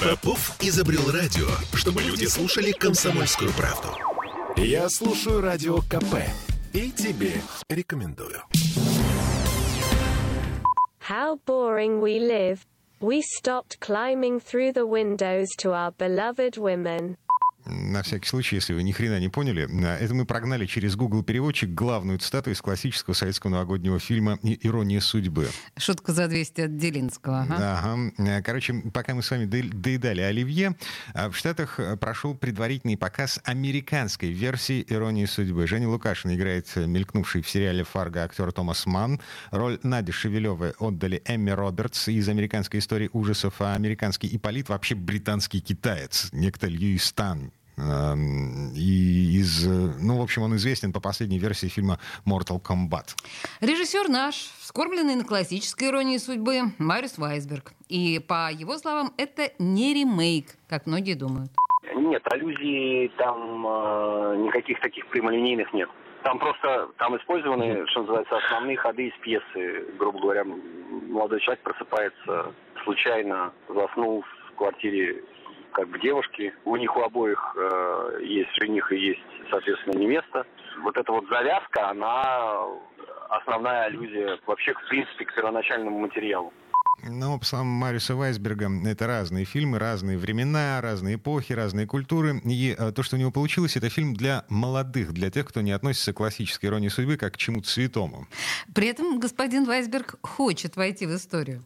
Попов изобрел радио, чтобы люди слушали комсомольскую правду. Я слушаю радио КП и тебе рекомендую. How boring we live. We stopped climbing through the windows to our beloved women. На всякий случай, если вы ни хрена не поняли, это мы прогнали через Google переводчик главную цитату из классического советского новогоднего фильма «Ирония судьбы». Шутка за 200 от Делинского. Ага. ага. Короче, пока мы с вами доедали оливье, в Штатах прошел предварительный показ американской версии «Иронии судьбы». Женя Лукашин играет мелькнувший в сериале «Фарго» актер Томас Манн. Роль Нади Шевелевой отдали Эмми Робертс из американской истории ужасов, а американский Иполит вообще британский китаец, некто Льюис Тан. И из, ну, в общем, он известен по последней версии фильма Mortal Kombat. Режиссер наш, вскормленный на классической иронии судьбы, Марис Вайсберг. И, по его словам, это не ремейк, как многие думают. Нет, аллюзий там э, никаких таких прямолинейных нет. Там просто там использованы, что называется, основные ходы из пьесы. Грубо говоря, молодой человек просыпается случайно, заснул в квартире как бы девушки. У них у обоих э, есть жених и есть, соответственно, невеста. Вот эта вот завязка, она основная аллюзия вообще, в принципе, к первоначальному материалу. Ну, по словам Мариуса Вайсберга, это разные фильмы, разные времена, разные эпохи, разные культуры. И э, то, что у него получилось, это фильм для молодых, для тех, кто не относится к классической иронии судьбы как к чему-то святому. При этом господин Вайсберг хочет войти в историю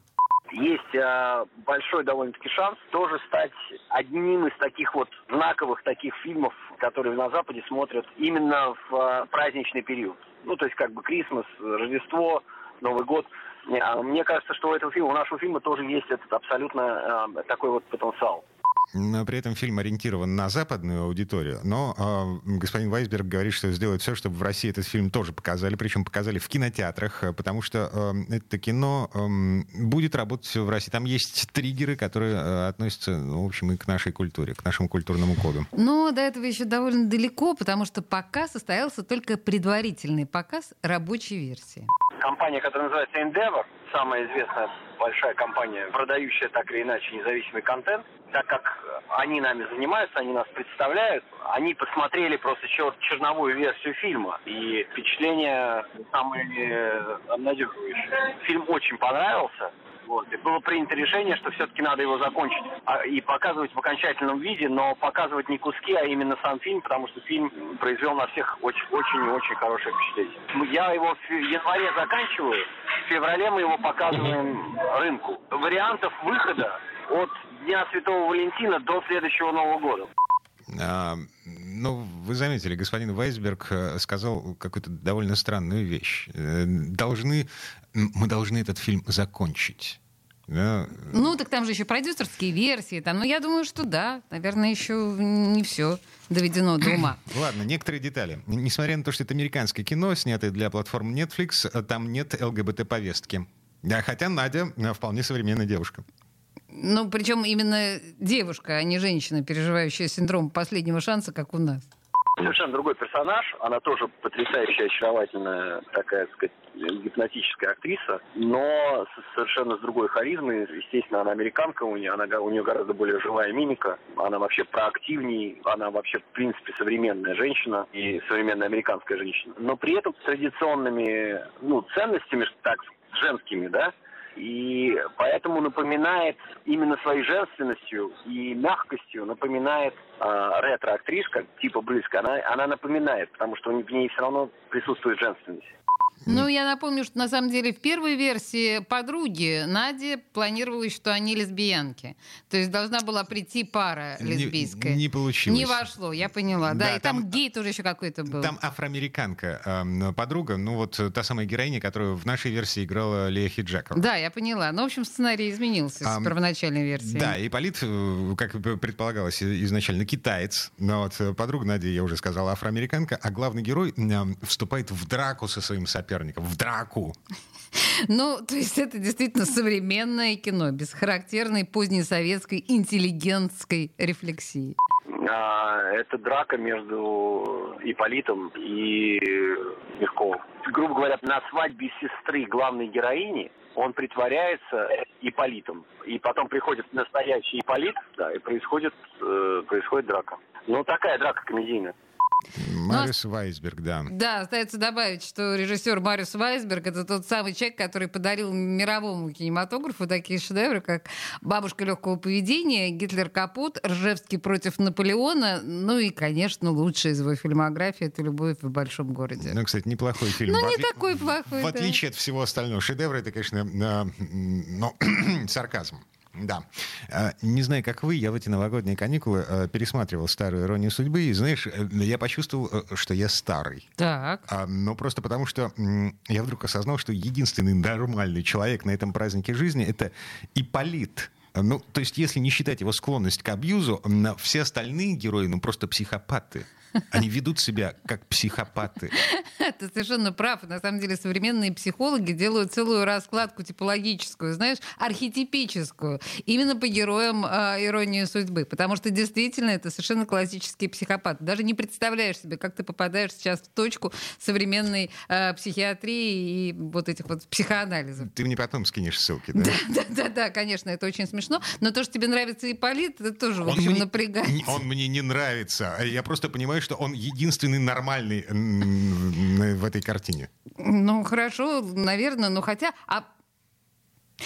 есть э, большой довольно-таки шанс тоже стать одним из таких вот знаковых таких фильмов, которые на Западе смотрят именно в э, праздничный период. Ну, то есть как бы Крисмас, Рождество, Новый год. А мне кажется, что у этого фильма, у нашего фильма тоже есть этот абсолютно э, такой вот потенциал. Но при этом фильм ориентирован на западную аудиторию. Но э, господин Вайсберг говорит, что сделает все, чтобы в России этот фильм тоже показали, причем показали в кинотеатрах, потому что э, это кино э, будет работать в России. Там есть триггеры, которые э, относятся, ну, в общем, и к нашей культуре, к нашему культурному коду. Но до этого еще довольно далеко, потому что пока состоялся только предварительный показ рабочей версии. Компания, которая называется Endeavor, самая известная большая компания, продающая так или иначе независимый контент, так как они нами занимаются, они нас представляют, они посмотрели просто чер черновую версию фильма, и впечатление самые обнадеживающие. Фильм очень понравился, вот. И было принято решение, что все-таки надо его закончить а, и показывать в окончательном виде, но показывать не куски, а именно сам фильм, потому что фильм произвел на всех очень-очень очень хорошее впечатление. Я его в январе заканчиваю, в феврале мы его показываем рынку. Вариантов выхода от Дня Святого Валентина до следующего Нового года. Ну, вы заметили, господин Вайсберг э, сказал какую-то довольно странную вещь. Э, должны, мы должны этот фильм закончить. Да. Ну, так там же еще продюсерские версии. Там, ну, я думаю, что да. Наверное, еще не все доведено до ума. Ладно, некоторые детали. Несмотря на то, что это американское кино, снятое для платформы Netflix, э, там нет ЛГБТ-повестки. Хотя Надя вполне современная девушка. Ну, причем именно девушка, а не женщина, переживающая синдром последнего шанса, как у нас. Совершенно другой персонаж. Она тоже потрясающая, очаровательная, такая, так сказать, гипнотическая актриса, но совершенно с другой харизмой. Естественно, она американка, у нее, она, у нее гораздо более живая мимика. Она вообще проактивней, она вообще, в принципе, современная женщина и современная американская женщина. Но при этом с традиционными ну, ценностями, так, женскими, да, и поэтому напоминает именно своей женственностью и мягкостью напоминает э, ретро-актришка типа Близко. Она, она напоминает, потому что в ней все равно присутствует женственность. Ну, я напомню, что на самом деле в первой версии подруги Наде планировалось, что они лесбиянки. То есть должна была прийти пара лесбийская. Не, не получилось. Не вошло, я поняла. Да, да и там, там гей тоже еще какой-то был. Там афроамериканка э, подруга, ну вот та самая героиня, которую в нашей версии играла Лея Хиджакова. Да, я поняла. Ну, в общем, сценарий изменился а, с первоначальной версии. Да, и Полит, э, как предполагалось изначально, китаец. Но вот э, подруга Надя, я уже сказала, афроамериканка, а главный герой э, вступает в драку со своим соперником соперников в драку. Ну, то есть это действительно современное кино, без характерной позднесоветской интеллигентской рефлексии. А, это драка между Иполитом и Мягковым. Грубо говоря, на свадьбе сестры главной героини он притворяется Иполитом. И потом приходит настоящий Иполит, да, и происходит, э, происходит драка. Ну, такая драка комедийная. Мариус Вайсберг, да. Да, остается добавить, что режиссер Мариус Вайсберг это тот самый человек, который подарил мировому кинематографу такие шедевры, как «Бабушка легкого поведения», «Гитлер капут», «Ржевский против Наполеона», ну и, конечно, лучшая из его фильмографии это «Любовь в большом городе». Ну, кстати, неплохой фильм. Ну, не такой плохой, В отличие от всего остального шедевра, это, конечно, ну, сарказм. Да. А, не знаю, как вы, я в эти новогодние каникулы э, пересматривал старую «Иронию судьбы», и, знаешь, э, я почувствовал, э, что я старый. Так. А, но просто потому, что я вдруг осознал, что единственный нормальный человек на этом празднике жизни — это Иполит. Ну, то есть, если не считать его склонность к абьюзу, все остальные герои, ну, просто психопаты. Они ведут себя как психопаты. Ты совершенно прав. На самом деле современные психологи делают целую раскладку типологическую, знаешь, архетипическую, именно по героям э, иронии судьбы. Потому что действительно это совершенно классический психопат. Даже не представляешь себе, как ты попадаешь сейчас в точку современной э, психиатрии и вот этих вот психоанализов. Ты мне потом скинешь ссылки, да? Да, да, да, конечно, это очень смешно. Но то, что тебе нравится Ипполит, это тоже, в общем, мне, напрягает. Он мне не нравится. Я просто понимаю, что он единственный нормальный в этой картине. Ну, хорошо, наверное, но хотя... А...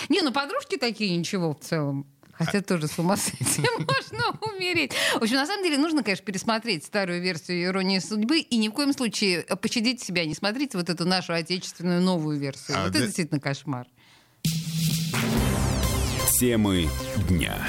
Не, ну подружки такие ничего в целом. Хотя тоже с ума с этим можно умереть. В общем, на самом деле нужно, конечно, пересмотреть старую версию «Иронии судьбы» и ни в коем случае пощадить себя, не смотрите вот эту нашу отечественную новую версию. А, вот да... это действительно кошмар. Темы дня.